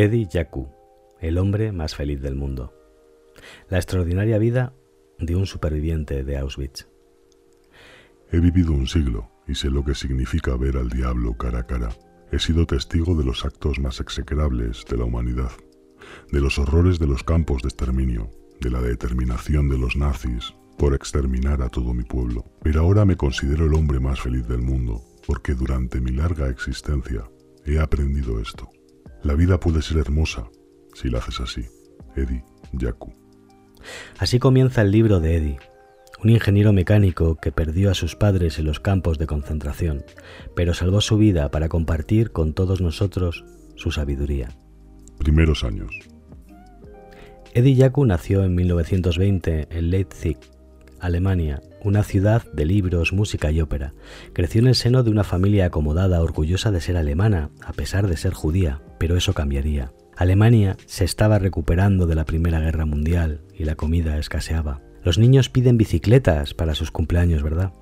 Eddie Yaku, el hombre más feliz del mundo. La extraordinaria vida de un superviviente de Auschwitz. He vivido un siglo y sé lo que significa ver al diablo cara a cara. He sido testigo de los actos más execrables de la humanidad, de los horrores de los campos de exterminio, de la determinación de los nazis por exterminar a todo mi pueblo. Pero ahora me considero el hombre más feliz del mundo, porque durante mi larga existencia he aprendido esto. La vida puede ser hermosa si la haces así. Eddie Yaku. Así comienza el libro de Eddie, un ingeniero mecánico que perdió a sus padres en los campos de concentración, pero salvó su vida para compartir con todos nosotros su sabiduría. Primeros años. Eddie Yaku nació en 1920 en Leipzig, Alemania, una ciudad de libros, música y ópera. Creció en el seno de una familia acomodada, orgullosa de ser alemana, a pesar de ser judía, pero eso cambiaría. Alemania se estaba recuperando de la Primera Guerra Mundial y la comida escaseaba. Los niños piden bicicletas para sus cumpleaños, ¿verdad?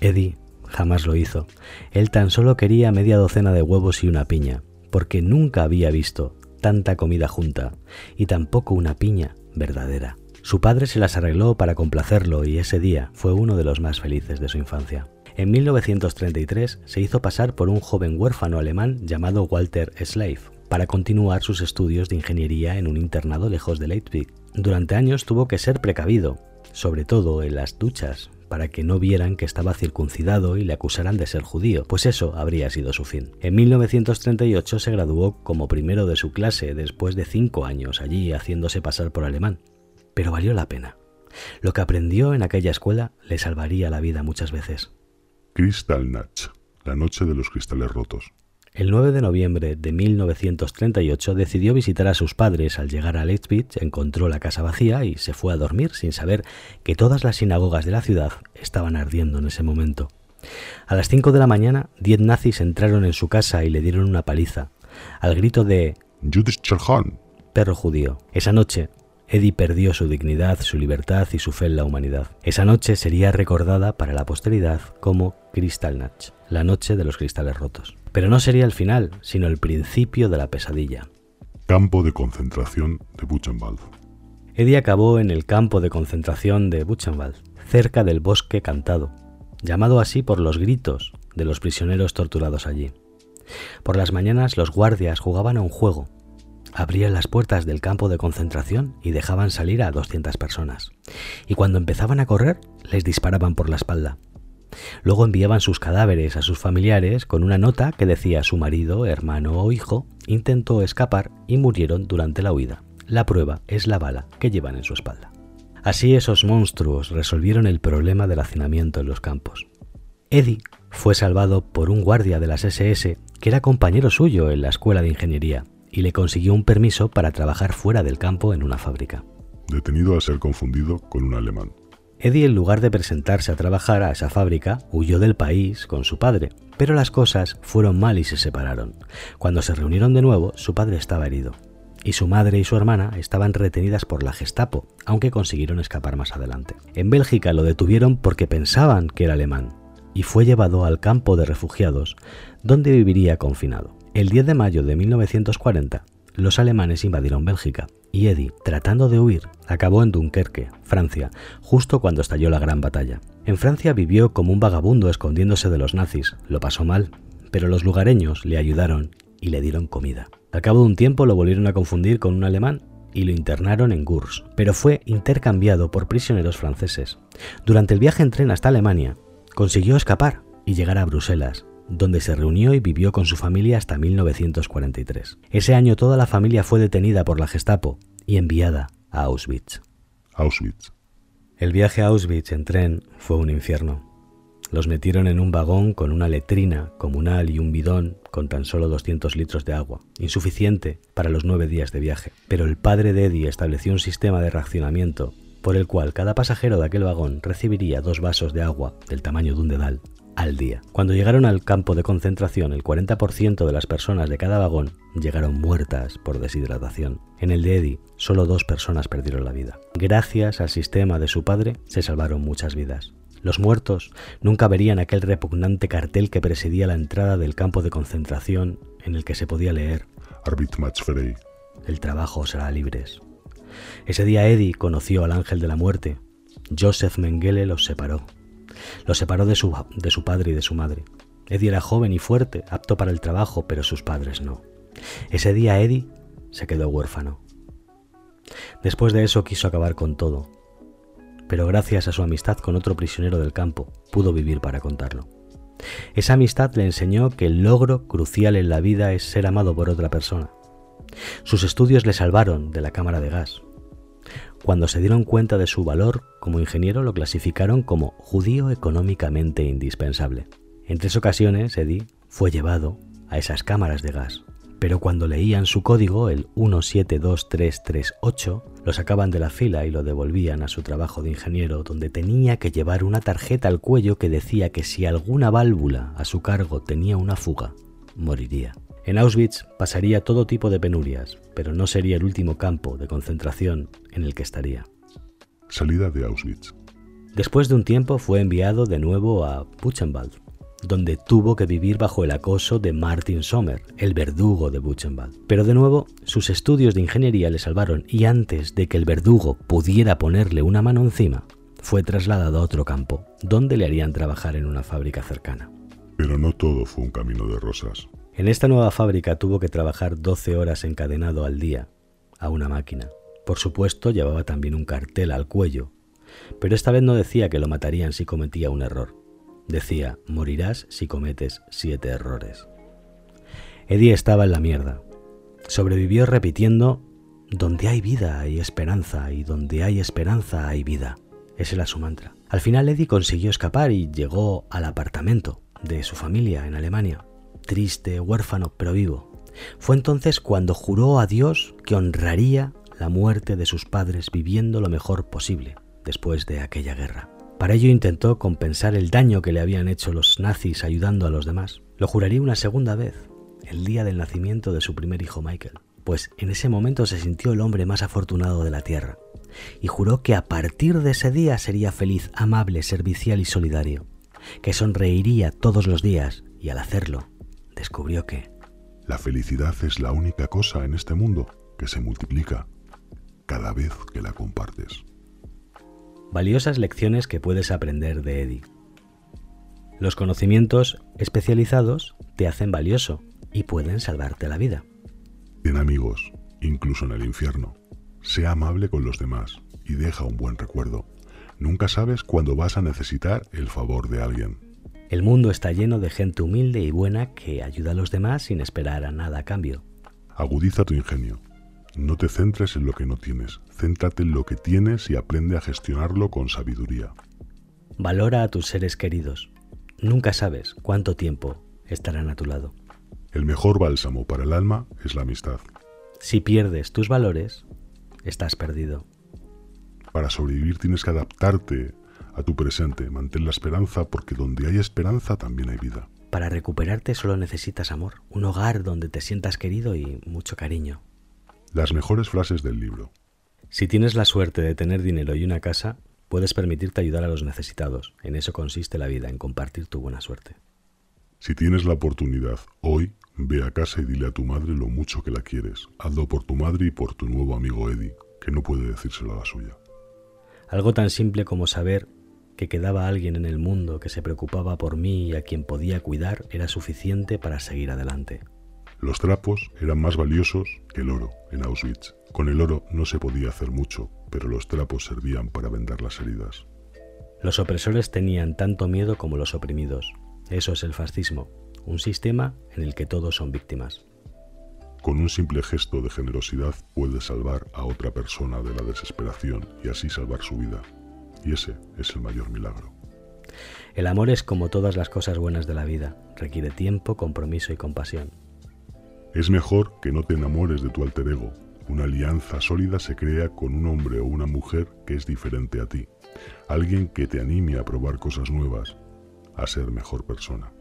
Eddie jamás lo hizo. Él tan solo quería media docena de huevos y una piña, porque nunca había visto tanta comida junta y tampoco una piña verdadera. Su padre se las arregló para complacerlo y ese día fue uno de los más felices de su infancia. En 1933 se hizo pasar por un joven huérfano alemán llamado Walter Slave para continuar sus estudios de ingeniería en un internado lejos de Leipzig. Durante años tuvo que ser precavido, sobre todo en las duchas, para que no vieran que estaba circuncidado y le acusaran de ser judío, pues eso habría sido su fin. En 1938 se graduó como primero de su clase después de cinco años allí haciéndose pasar por alemán. Pero valió la pena. Lo que aprendió en aquella escuela le salvaría la vida muchas veces. Kristallnacht, la noche de los cristales rotos. El 9 de noviembre de 1938 decidió visitar a sus padres. Al llegar a Leipzig encontró la casa vacía y se fue a dormir sin saber que todas las sinagogas de la ciudad estaban ardiendo en ese momento. A las 5 de la mañana, diez nazis entraron en su casa y le dieron una paliza, al grito de perro judío. Esa noche, Eddie perdió su dignidad, su libertad y su fe en la humanidad. Esa noche sería recordada para la posteridad como Kristallnacht, la noche de los cristales rotos. Pero no sería el final, sino el principio de la pesadilla. Campo de concentración de Buchenwald. Eddie acabó en el campo de concentración de Buchenwald, cerca del bosque cantado, llamado así por los gritos de los prisioneros torturados allí. Por las mañanas los guardias jugaban a un juego. Abrían las puertas del campo de concentración y dejaban salir a 200 personas. Y cuando empezaban a correr, les disparaban por la espalda. Luego enviaban sus cadáveres a sus familiares con una nota que decía su marido, hermano o hijo intentó escapar y murieron durante la huida. La prueba es la bala que llevan en su espalda. Así esos monstruos resolvieron el problema del hacinamiento en los campos. Eddie fue salvado por un guardia de las SS que era compañero suyo en la escuela de ingeniería y le consiguió un permiso para trabajar fuera del campo en una fábrica. Detenido a ser confundido con un alemán. Eddie, en lugar de presentarse a trabajar a esa fábrica, huyó del país con su padre. Pero las cosas fueron mal y se separaron. Cuando se reunieron de nuevo, su padre estaba herido. Y su madre y su hermana estaban retenidas por la Gestapo, aunque consiguieron escapar más adelante. En Bélgica lo detuvieron porque pensaban que era alemán, y fue llevado al campo de refugiados, donde viviría confinado. El 10 de mayo de 1940, los alemanes invadieron Bélgica y Eddie, tratando de huir, acabó en Dunkerque, Francia, justo cuando estalló la gran batalla. En Francia vivió como un vagabundo escondiéndose de los nazis, lo pasó mal, pero los lugareños le ayudaron y le dieron comida. Al cabo de un tiempo lo volvieron a confundir con un alemán y lo internaron en Gurs, pero fue intercambiado por prisioneros franceses. Durante el viaje en tren hasta Alemania, consiguió escapar y llegar a Bruselas, donde se reunió y vivió con su familia hasta 1943. Ese año toda la familia fue detenida por la Gestapo y enviada a Auschwitz. Auschwitz. El viaje a Auschwitz en tren fue un infierno. Los metieron en un vagón con una letrina comunal y un bidón con tan solo 200 litros de agua, insuficiente para los nueve días de viaje. Pero el padre de Eddie estableció un sistema de racionamiento por el cual cada pasajero de aquel vagón recibiría dos vasos de agua del tamaño de un dedal al día. Cuando llegaron al campo de concentración, el 40% de las personas de cada vagón llegaron muertas por deshidratación. En el de Eddie, solo dos personas perdieron la vida. Gracias al sistema de su padre, se salvaron muchas vidas. Los muertos nunca verían aquel repugnante cartel que presidía la entrada del campo de concentración en el que se podía leer el trabajo os hará libres. Ese día Eddie conoció al ángel de la muerte. Joseph Mengele los separó. Los separó de su, de su padre y de su madre. Eddie era joven y fuerte, apto para el trabajo, pero sus padres no. Ese día Eddie se quedó huérfano. Después de eso quiso acabar con todo, pero gracias a su amistad con otro prisionero del campo pudo vivir para contarlo. Esa amistad le enseñó que el logro crucial en la vida es ser amado por otra persona. Sus estudios le salvaron de la cámara de gas. Cuando se dieron cuenta de su valor como ingeniero lo clasificaron como judío económicamente indispensable. En tres ocasiones Eddie fue llevado a esas cámaras de gas pero cuando leían su código, el 172338, lo sacaban de la fila y lo devolvían a su trabajo de ingeniero, donde tenía que llevar una tarjeta al cuello que decía que si alguna válvula a su cargo tenía una fuga, moriría. En Auschwitz pasaría todo tipo de penurias, pero no sería el último campo de concentración en el que estaría. Salida de Auschwitz. Después de un tiempo fue enviado de nuevo a Buchenwald, donde tuvo que vivir bajo el acoso de Martin Sommer, el verdugo de Buchenwald. Pero de nuevo, sus estudios de ingeniería le salvaron y antes de que el verdugo pudiera ponerle una mano encima, fue trasladado a otro campo, donde le harían trabajar en una fábrica cercana. Pero no todo fue un camino de rosas. En esta nueva fábrica tuvo que trabajar 12 horas encadenado al día, a una máquina. Por supuesto, llevaba también un cartel al cuello, pero esta vez no decía que lo matarían si cometía un error Decía, morirás si cometes siete errores. Eddie estaba en la mierda. Sobrevivió repitiendo, donde hay vida hay esperanza y donde hay esperanza hay vida. Ese era su mantra. Al final Eddie consiguió escapar y llegó al apartamento de su familia en Alemania. Triste, huérfano, pero vivo. Fue entonces cuando juró a Dios que honraría la muerte de sus padres viviendo lo mejor posible después de aquella guerra. Para ello intentó compensar el daño que le habían hecho los nazis ayudando a los demás. Lo juraría una segunda vez, el día del nacimiento de su primer hijo Michael, pues en ese momento se sintió el hombre más afortunado de la Tierra, y juró que a partir de ese día sería feliz, amable, servicial y solidario, que sonreiría todos los días, y al hacerlo, descubrió que... La felicidad es la única cosa en este mundo que se multiplica cada vez que la compartes. Valiosas lecciones que puedes aprender de Eddie. Los conocimientos especializados te hacen valioso y pueden salvarte la vida. Ten amigos, incluso en el infierno. Sea amable con los demás y deja un buen recuerdo. Nunca sabes cuándo vas a necesitar el favor de alguien. El mundo está lleno de gente humilde y buena que ayuda a los demás sin esperar a nada a cambio. Agudiza tu ingenio. No te centres en lo que no tienes, céntrate en lo que tienes y aprende a gestionarlo con sabiduría. Valora a tus seres queridos. Nunca sabes cuánto tiempo estarán a tu lado. El mejor bálsamo para el alma es la amistad. Si pierdes tus valores, estás perdido. Para sobrevivir tienes que adaptarte a tu presente, mantén la esperanza porque donde hay esperanza también hay vida. Para recuperarte solo necesitas amor, un hogar donde te sientas querido y mucho cariño. Las mejores frases del libro. Si tienes la suerte de tener dinero y una casa, puedes permitirte ayudar a los necesitados. En eso consiste la vida, en compartir tu buena suerte. Si tienes la oportunidad, hoy ve a casa y dile a tu madre lo mucho que la quieres. Hazlo por tu madre y por tu nuevo amigo Eddie, que no puede decírselo a la suya. Algo tan simple como saber que quedaba alguien en el mundo que se preocupaba por mí y a quien podía cuidar era suficiente para seguir adelante. Los trapos eran más valiosos que el oro en Auschwitz. Con el oro no se podía hacer mucho, pero los trapos servían para vender las heridas. Los opresores tenían tanto miedo como los oprimidos. Eso es el fascismo, un sistema en el que todos son víctimas. Con un simple gesto de generosidad puedes salvar a otra persona de la desesperación y así salvar su vida. Y ese es el mayor milagro. El amor es como todas las cosas buenas de la vida, requiere tiempo, compromiso y compasión. Es mejor que no te enamores de tu alter ego. Una alianza sólida se crea con un hombre o una mujer que es diferente a ti. Alguien que te anime a probar cosas nuevas, a ser mejor persona.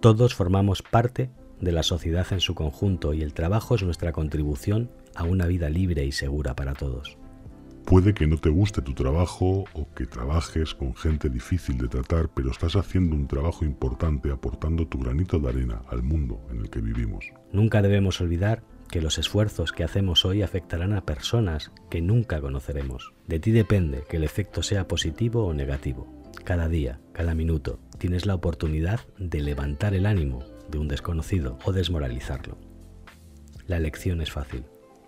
Todos formamos parte de la sociedad en su conjunto y el trabajo es nuestra contribución a una vida libre y segura para todos. Puede que no te guste tu trabajo o que trabajes con gente difícil de tratar, pero estás haciendo un trabajo importante aportando tu granito de arena al mundo en el que vivimos. Nunca debemos olvidar que los esfuerzos que hacemos hoy afectarán a personas que nunca conoceremos. De ti depende que el efecto sea positivo o negativo. Cada día, cada minuto, tienes la oportunidad de levantar el ánimo de un desconocido o desmoralizarlo. La elección es fácil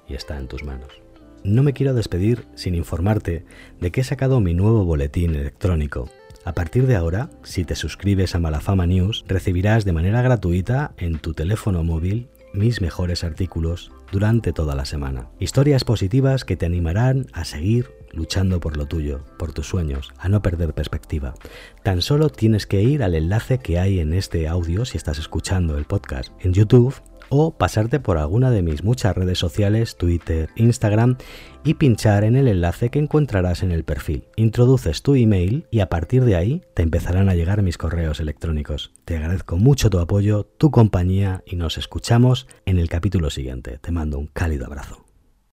y está en tus manos. No me quiero despedir sin informarte de que he sacado mi nuevo boletín electrónico. A partir de ahora, si te suscribes a Malafama News, recibirás de manera gratuita en tu teléfono móvil mis mejores artículos durante toda la semana. Historias positivas que te animarán a seguir luchando por lo tuyo, por tus sueños, a no perder perspectiva. Tan solo tienes que ir al enlace que hay en este audio si estás escuchando el podcast en YouTube o pasarte por alguna de mis muchas redes sociales, Twitter, Instagram y pinchar en el enlace que encontrarás en el perfil. Introduces tu email y a partir de ahí te empezarán a llegar mis correos electrónicos. Te agradezco mucho tu apoyo, tu compañía y nos escuchamos en el capítulo siguiente. Te mando un cálido abrazo.